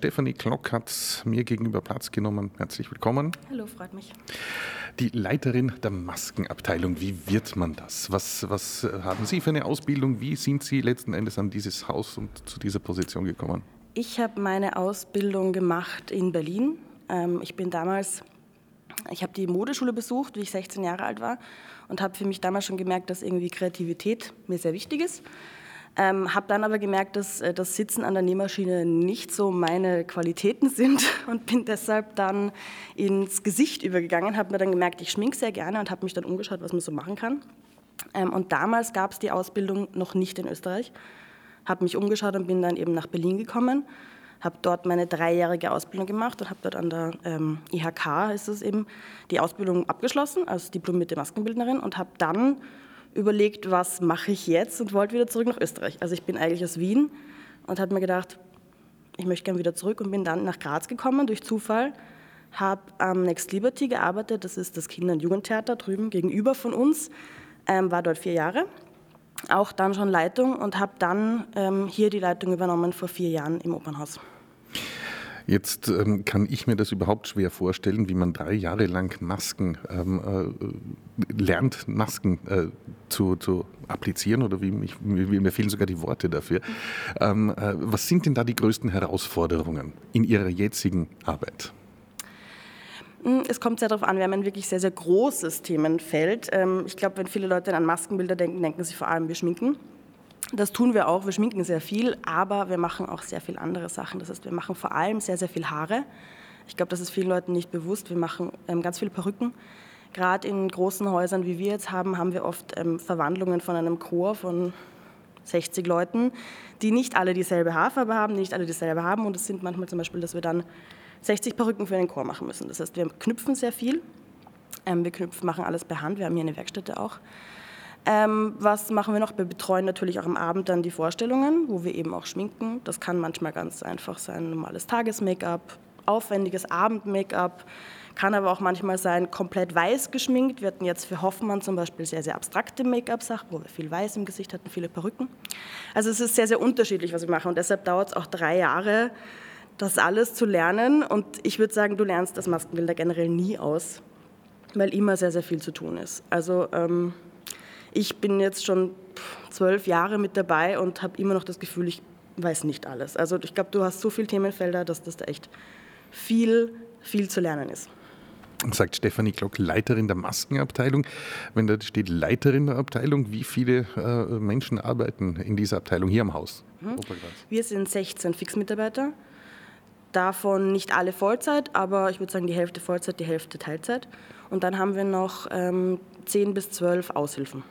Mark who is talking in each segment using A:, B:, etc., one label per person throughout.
A: Stefanie Klock hat mir gegenüber Platz genommen. Herzlich willkommen.
B: Hallo, freut mich.
A: Die Leiterin der Maskenabteilung, wie wird man das? Was, was haben Sie für eine Ausbildung? Wie sind Sie letzten Endes an dieses Haus und zu dieser Position gekommen?
B: Ich habe meine Ausbildung gemacht in Berlin. Ähm, ich bin damals, ich habe die Modeschule besucht, wie ich 16 Jahre alt war und habe für mich damals schon gemerkt, dass irgendwie Kreativität mir sehr wichtig ist. Ähm, habe dann aber gemerkt, dass äh, das Sitzen an der Nähmaschine nicht so meine Qualitäten sind und bin deshalb dann ins Gesicht übergegangen, habe mir dann gemerkt, ich schminke sehr gerne und habe mich dann umgeschaut, was man so machen kann. Ähm, und damals gab es die Ausbildung noch nicht in Österreich, habe mich umgeschaut und bin dann eben nach Berlin gekommen, habe dort meine dreijährige Ausbildung gemacht und habe dort an der ähm, IHK, ist es eben, die Ausbildung abgeschlossen als diplomierte Maskenbildnerin und habe dann überlegt, was mache ich jetzt und wollte wieder zurück nach Österreich. Also ich bin eigentlich aus Wien und habe mir gedacht, ich möchte gerne wieder zurück und bin dann nach Graz gekommen durch Zufall, habe am Next Liberty gearbeitet, das ist das Kinder- und Jugendtheater drüben gegenüber von uns, ähm, war dort vier Jahre, auch dann schon Leitung und habe dann ähm, hier die Leitung übernommen vor vier Jahren im Opernhaus.
A: Jetzt ähm, kann ich mir das überhaupt schwer vorstellen, wie man drei Jahre lang Masken ähm, äh, lernt, Masken äh, zu, zu, applizieren oder wie, ich, mir fehlen sogar die Worte dafür. Ähm, äh, was sind denn da die größten Herausforderungen in Ihrer jetzigen Arbeit?
B: Hm, es kommt sehr darauf an, wir haben ein wirklich sehr, sehr großes Themenfeld. Ähm, ich glaube, wenn viele Leute an Maskenbilder denken, denken sie vor allem, wir schminken. Das tun wir auch. Wir schminken sehr viel, aber wir machen auch sehr viel andere Sachen. Das heißt, wir machen vor allem sehr, sehr viel Haare. Ich glaube, das ist vielen Leuten nicht bewusst. Wir machen ähm, ganz viele Perücken. Gerade in großen Häusern, wie wir jetzt haben, haben wir oft ähm, Verwandlungen von einem Chor von 60 Leuten, die nicht alle dieselbe Haarfarbe haben, die nicht alle dieselbe haben. Und es sind manchmal zum Beispiel, dass wir dann 60 Perücken für einen Chor machen müssen. Das heißt, wir knüpfen sehr viel. Ähm, wir knüpfen, machen alles per Hand. Wir haben hier eine Werkstätte auch. Ähm, was machen wir noch? Wir betreuen natürlich auch am Abend dann die Vorstellungen, wo wir eben auch schminken. Das kann manchmal ganz einfach sein, normales Tages-Make-up, aufwendiges Abend-Make-up, kann aber auch manchmal sein, komplett weiß geschminkt. Wir hatten jetzt für Hoffmann zum Beispiel sehr, sehr abstrakte Make-up-Sachen, wo wir viel Weiß im Gesicht hatten, viele Perücken. Also es ist sehr, sehr unterschiedlich, was wir machen und deshalb dauert es auch drei Jahre, das alles zu lernen. Und ich würde sagen, du lernst das Maskenbilder generell nie aus, weil immer sehr, sehr viel zu tun ist. Also ähm, ich bin jetzt schon zwölf Jahre mit dabei und habe immer noch das Gefühl, ich weiß nicht alles. Also ich glaube, du hast so viele Themenfelder, dass das da echt viel, viel zu lernen ist.
A: Sagt Stefanie Glock, Leiterin der Maskenabteilung. Wenn da steht Leiterin der Abteilung, wie viele äh, Menschen arbeiten in dieser Abteilung hier am Haus?
B: Mhm. Wir sind 16 Fixmitarbeiter. Davon nicht alle Vollzeit, aber ich würde sagen die Hälfte Vollzeit, die Hälfte Teilzeit. Und dann haben wir noch ähm, 10 bis 12 Aushilfen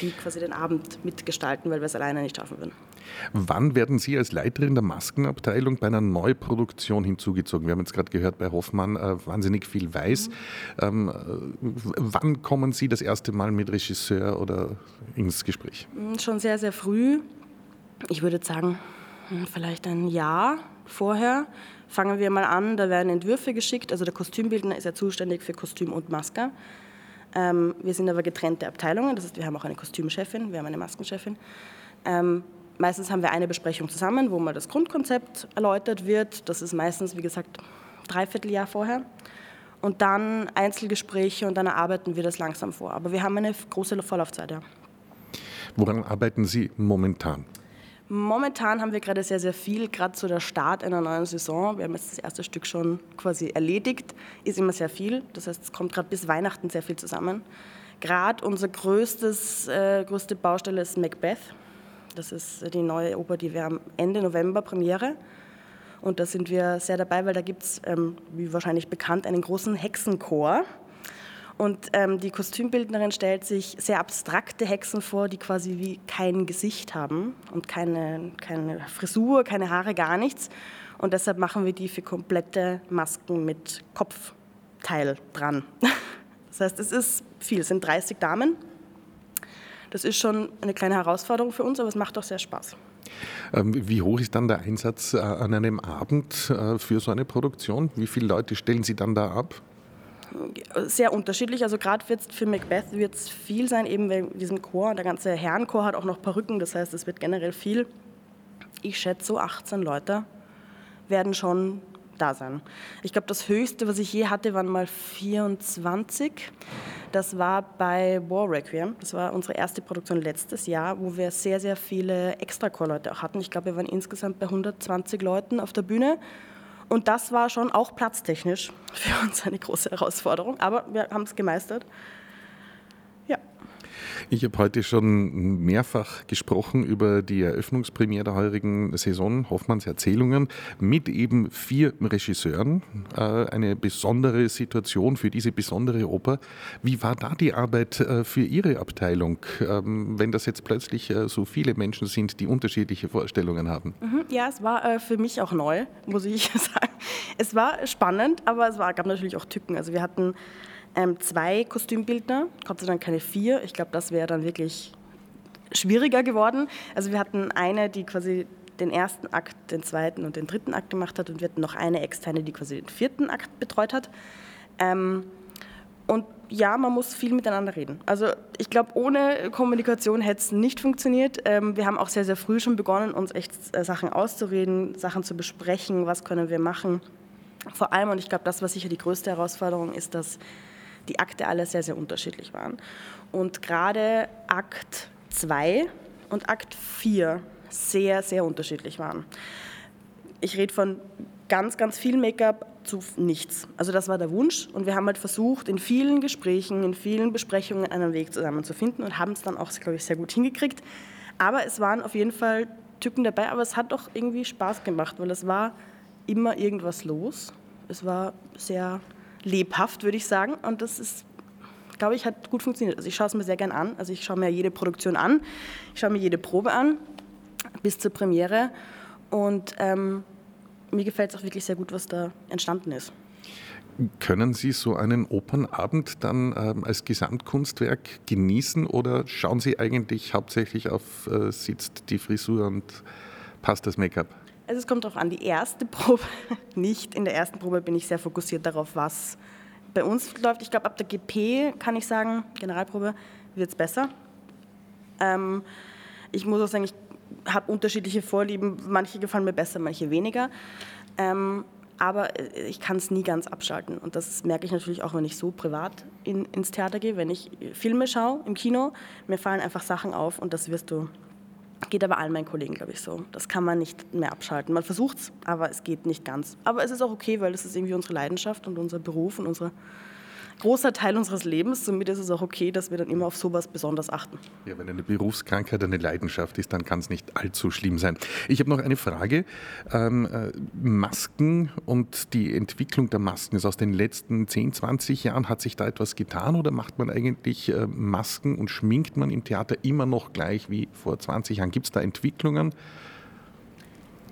B: die quasi den Abend mitgestalten, weil wir es alleine nicht schaffen würden.
A: Wann werden Sie als Leiterin der Maskenabteilung bei einer Neuproduktion hinzugezogen? Wir haben jetzt gerade gehört bei Hoffmann äh, wahnsinnig viel Weiß. Mhm. Ähm, äh, wann kommen Sie das erste Mal mit Regisseur oder ins Gespräch?
B: Hm, schon sehr, sehr früh. Ich würde sagen, hm, vielleicht ein Jahr vorher. Fangen wir mal an, da werden Entwürfe geschickt. Also der Kostümbildner ist ja zuständig für Kostüm und Maske. Ähm, wir sind aber getrennte Abteilungen, das heißt, wir haben auch eine Kostümchefin, wir haben eine Maskenchefin. Ähm, meistens haben wir eine Besprechung zusammen, wo mal das Grundkonzept erläutert wird. Das ist meistens, wie gesagt, dreiviertel Jahr vorher. Und dann Einzelgespräche und dann erarbeiten wir das langsam vor. Aber wir haben eine große Vorlaufzeit, ja.
A: Woran arbeiten Sie momentan?
B: Momentan haben wir gerade sehr, sehr viel, gerade zu der Start einer neuen Saison. Wir haben jetzt das erste Stück schon quasi erledigt, ist immer sehr viel. Das heißt, es kommt gerade bis Weihnachten sehr viel zusammen. Gerade unser größtes, äh, größte Baustelle ist Macbeth. Das ist die neue Oper, die wir am Ende November Premiere. Und da sind wir sehr dabei, weil da gibt es, ähm, wie wahrscheinlich bekannt, einen großen Hexenchor. Und ähm, die Kostümbildnerin stellt sich sehr abstrakte Hexen vor, die quasi wie kein Gesicht haben und keine, keine Frisur, keine Haare, gar nichts. Und deshalb machen wir die für komplette Masken mit Kopfteil dran. Das heißt, es ist viel, es sind 30 Damen. Das ist schon eine kleine Herausforderung für uns, aber es macht auch sehr Spaß.
A: Ähm, wie hoch ist dann der Einsatz äh, an einem Abend äh, für so eine Produktion? Wie viele Leute stellen Sie dann da ab?
B: Sehr unterschiedlich. Also gerade für Macbeth wird es viel sein, eben wegen diesem Chor. Der ganze Herrenchor hat auch noch Perücken, das heißt, es wird generell viel. Ich schätze so 18 Leute werden schon da sein. Ich glaube, das Höchste, was ich je hatte, waren mal 24. Das war bei War Requiem. Das war unsere erste Produktion letztes Jahr, wo wir sehr, sehr viele Extra-Chor-Leute auch hatten. Ich glaube, wir waren insgesamt bei 120 Leuten auf der Bühne. Und das war schon auch platztechnisch für uns eine große Herausforderung. Aber wir haben es gemeistert.
A: Ich habe heute schon mehrfach gesprochen über die Eröffnungspremiere der heurigen Saison Hoffmanns Erzählungen mit eben vier Regisseuren. Äh, eine besondere Situation für diese besondere Oper. Wie war da die Arbeit äh, für Ihre Abteilung, ähm, wenn das jetzt plötzlich äh, so viele Menschen sind, die unterschiedliche Vorstellungen haben?
B: Mhm, ja, es war für mich auch neu, muss ich sagen. Es war spannend, aber es war, gab natürlich auch Tücken. Also wir hatten ähm, zwei Kostümbildner, Gott sei Dank keine vier. Ich glaube, das wäre dann wirklich schwieriger geworden. Also wir hatten eine, die quasi den ersten Akt, den zweiten und den dritten Akt gemacht hat und wir hatten noch eine externe, die quasi den vierten Akt betreut hat. Ähm, und ja, man muss viel miteinander reden. Also ich glaube, ohne Kommunikation hätte es nicht funktioniert. Ähm, wir haben auch sehr, sehr früh schon begonnen, uns echt äh, Sachen auszureden, Sachen zu besprechen, was können wir machen. Vor allem, und ich glaube, das, was sicher die größte Herausforderung ist, dass die Akte alle sehr, sehr unterschiedlich waren. Und gerade Akt 2 und Akt 4 sehr, sehr unterschiedlich waren. Ich rede von ganz, ganz viel Make-up zu nichts. Also das war der Wunsch und wir haben halt versucht, in vielen Gesprächen, in vielen Besprechungen einen Weg zusammen zu finden und haben es dann auch, glaube ich, sehr gut hingekriegt. Aber es waren auf jeden Fall Tücken dabei, aber es hat doch irgendwie Spaß gemacht, weil es war immer irgendwas los. Es war sehr lebhaft, würde ich sagen. Und das ist, glaube ich, hat gut funktioniert. Also ich schaue es mir sehr gern an. Also ich schaue mir jede Produktion an, ich schaue mir jede Probe an, bis zur Premiere. Und ähm, mir gefällt es auch wirklich sehr gut, was da entstanden ist.
A: Können Sie so einen Opernabend dann ähm, als Gesamtkunstwerk genießen oder schauen Sie eigentlich hauptsächlich auf, äh, sitzt die Frisur und passt das Make-up?
B: Also es kommt darauf an, die erste Probe nicht. In der ersten Probe bin ich sehr fokussiert darauf, was bei uns läuft. Ich glaube, ab der GP kann ich sagen, Generalprobe, wird es besser. Ähm, ich muss auch sagen, ich habe unterschiedliche Vorlieben. Manche gefallen mir besser, manche weniger. Ähm, aber ich kann es nie ganz abschalten. Und das merke ich natürlich auch, wenn ich so privat in, ins Theater gehe, wenn ich Filme schaue im Kino. Mir fallen einfach Sachen auf und das wirst du Geht aber allen meinen Kollegen, glaube ich, so. Das kann man nicht mehr abschalten. Man versucht es, aber es geht nicht ganz. Aber es ist auch okay, weil es ist irgendwie unsere Leidenschaft und unser Beruf und unsere großer Teil unseres Lebens. Somit ist es auch okay, dass wir dann immer auf sowas besonders achten.
A: Ja, wenn eine Berufskrankheit eine Leidenschaft ist, dann kann es nicht allzu schlimm sein. Ich habe noch eine Frage. Ähm, äh, Masken und die Entwicklung der Masken ist aus den letzten 10, 20 Jahren. Hat sich da etwas getan oder macht man eigentlich äh, Masken und schminkt man im Theater immer noch gleich wie vor 20 Jahren? Gibt es da Entwicklungen?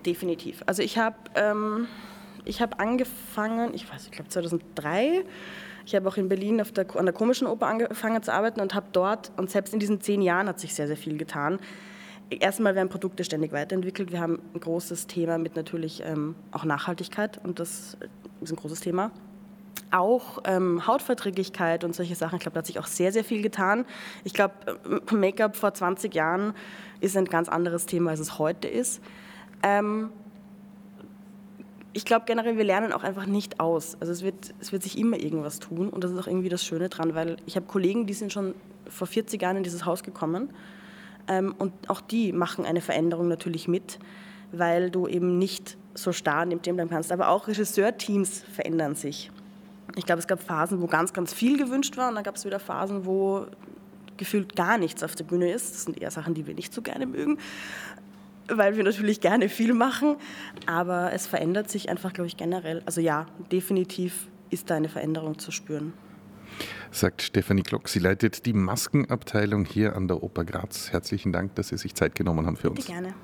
B: Definitiv. Also ich habe ähm, hab angefangen, ich weiß, ich glaube 2003 ich habe auch in Berlin der, an der Komischen Oper angefangen zu arbeiten und habe dort, und selbst in diesen zehn Jahren hat sich sehr, sehr viel getan. Erstmal werden Produkte ständig weiterentwickelt. Wir haben ein großes Thema mit natürlich ähm, auch Nachhaltigkeit und das ist ein großes Thema. Auch ähm, Hautverträglichkeit und solche Sachen, ich glaube, da hat sich auch sehr, sehr viel getan. Ich glaube, Make-up vor 20 Jahren ist ein ganz anderes Thema, als es heute ist. Ähm, ich glaube generell, wir lernen auch einfach nicht aus. Also es wird, es wird sich immer irgendwas tun und das ist auch irgendwie das Schöne dran, weil ich habe Kollegen, die sind schon vor 40 Jahren in dieses Haus gekommen ähm, und auch die machen eine Veränderung natürlich mit, weil du eben nicht so starr neben dem bleiben kannst. Aber auch Regisseurteams verändern sich. Ich glaube, es gab Phasen, wo ganz, ganz viel gewünscht war und dann gab es wieder Phasen, wo gefühlt gar nichts auf der Bühne ist. Das sind eher Sachen, die wir nicht so gerne mögen weil wir natürlich gerne viel machen, aber es verändert sich einfach, glaube ich, generell. Also ja, definitiv ist da eine Veränderung zu spüren.
A: Sagt Stefanie Glock. Sie leitet die Maskenabteilung hier an der Oper Graz. Herzlichen Dank, dass Sie sich Zeit genommen haben für uns.
B: Bitte gerne.